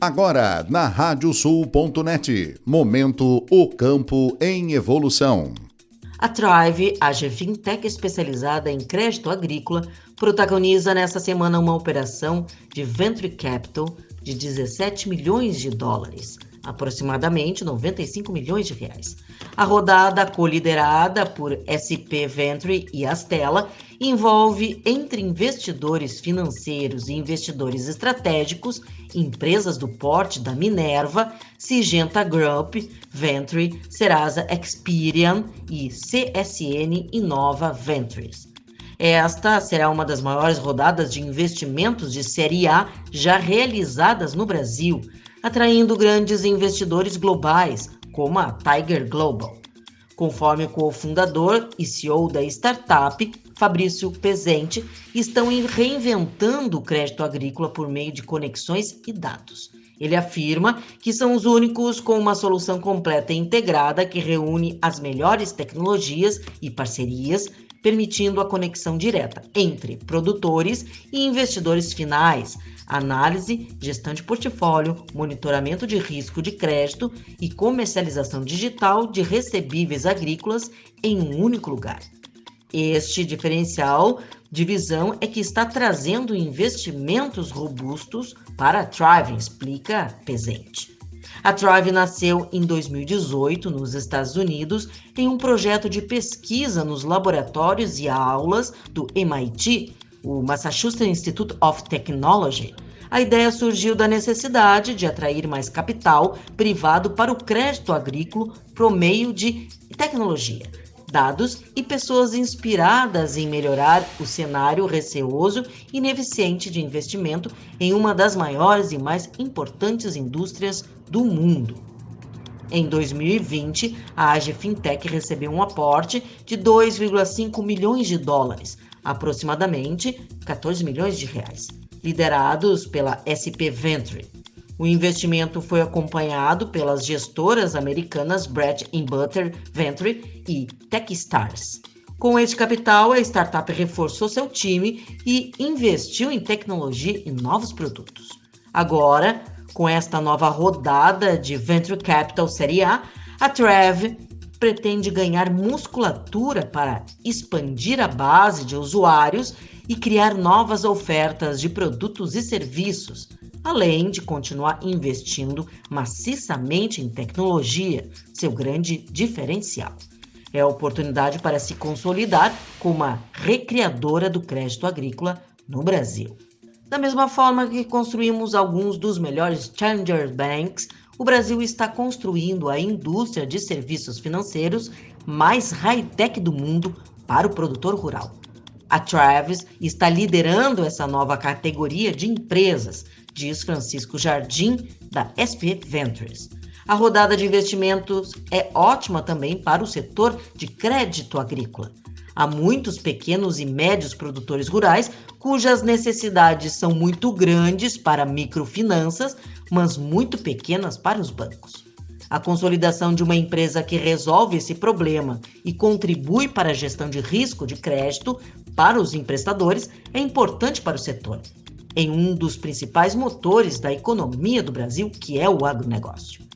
Agora, na radiosul.net, momento O Campo em Evolução. A Thrive, a fintech especializada em crédito agrícola, protagoniza nesta semana uma operação de venture capital de 17 milhões de dólares, aproximadamente 95 milhões de reais. A rodada, coliderada por SP Venture e Astela, envolve entre investidores financeiros e investidores estratégicos, empresas do porte da Minerva, Sigenta Group, Venture, Serasa Experian e CSN Inova Ventures. Esta será uma das maiores rodadas de investimentos de Série A já realizadas no Brasil, atraindo grandes investidores globais, como a Tiger Global. Conforme o cofundador e CEO da startup, Fabrício Pezente, estão reinventando o crédito agrícola por meio de conexões e dados. Ele afirma que são os únicos com uma solução completa e integrada que reúne as melhores tecnologias e parcerias permitindo a conexão direta entre produtores e investidores finais, análise, gestão de portfólio, monitoramento de risco de crédito e comercialização digital de recebíveis agrícolas em um único lugar. Este diferencial de visão é que está trazendo investimentos robustos para a Thrive, explica Pezente. A Thrive nasceu em 2018 nos Estados Unidos em um projeto de pesquisa nos laboratórios e aulas do MIT, o Massachusetts Institute of Technology. A ideia surgiu da necessidade de atrair mais capital privado para o crédito agrícola por meio de tecnologia, dados e pessoas inspiradas em melhorar o cenário receoso e ineficiente de investimento em uma das maiores e mais importantes indústrias do mundo. Em 2020, a AG Fintech recebeu um aporte de 2,5 milhões de dólares, aproximadamente 14 milhões de reais, liderados pela SP Venture. O investimento foi acompanhado pelas gestoras americanas Bread Butter Venture e Techstars. Com este capital, a startup reforçou seu time e investiu em tecnologia e novos produtos. Agora, com esta nova rodada de Venture Capital Série A, a Trev pretende ganhar musculatura para expandir a base de usuários e criar novas ofertas de produtos e serviços, além de continuar investindo maciçamente em tecnologia, seu grande diferencial. É a oportunidade para se consolidar como uma recriadora do crédito agrícola no Brasil. Da mesma forma que construímos alguns dos melhores Challenger Banks, o Brasil está construindo a indústria de serviços financeiros mais high-tech do mundo para o produtor rural. A Travis está liderando essa nova categoria de empresas, diz Francisco Jardim, da SP Ventures. A rodada de investimentos é ótima também para o setor de crédito agrícola. Há muitos pequenos e médios produtores rurais cujas necessidades são muito grandes para microfinanças, mas muito pequenas para os bancos. A consolidação de uma empresa que resolve esse problema e contribui para a gestão de risco de crédito para os emprestadores é importante para o setor, em um dos principais motores da economia do Brasil, que é o agronegócio.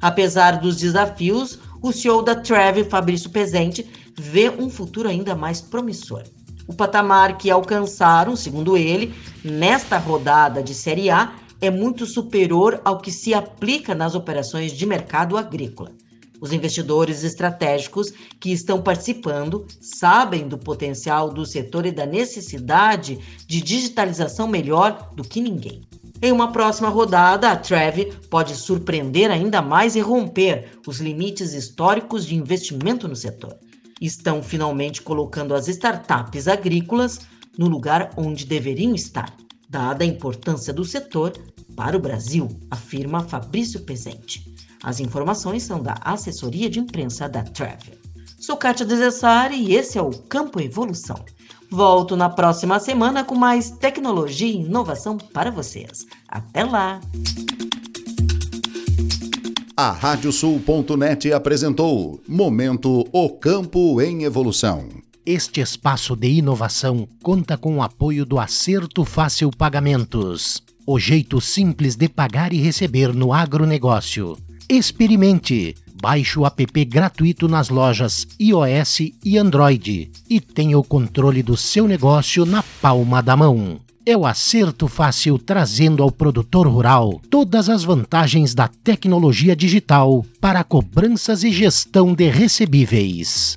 Apesar dos desafios, o CEO da Trev, Fabrício Pezente, vê um futuro ainda mais promissor. O patamar que alcançaram, segundo ele, nesta rodada de Série A é muito superior ao que se aplica nas operações de mercado agrícola. Os investidores estratégicos que estão participando sabem do potencial do setor e da necessidade de digitalização melhor do que ninguém. Em uma próxima rodada, a Trev pode surpreender ainda mais e romper os limites históricos de investimento no setor. Estão finalmente colocando as startups agrícolas no lugar onde deveriam estar, dada a importância do setor para o Brasil, afirma Fabrício Pezente. As informações são da assessoria de imprensa da Travel. Sou Kátia Desessari e esse é o Campo Evolução. Volto na próxima semana com mais tecnologia e inovação para vocês. Até lá! A Radiosul.net apresentou Momento O Campo em Evolução. Este espaço de inovação conta com o apoio do Acerto Fácil Pagamentos o jeito simples de pagar e receber no agronegócio. Experimente! Baixe o app gratuito nas lojas iOS e Android e tenha o controle do seu negócio na palma da mão. É o acerto fácil trazendo ao produtor rural todas as vantagens da tecnologia digital para cobranças e gestão de recebíveis.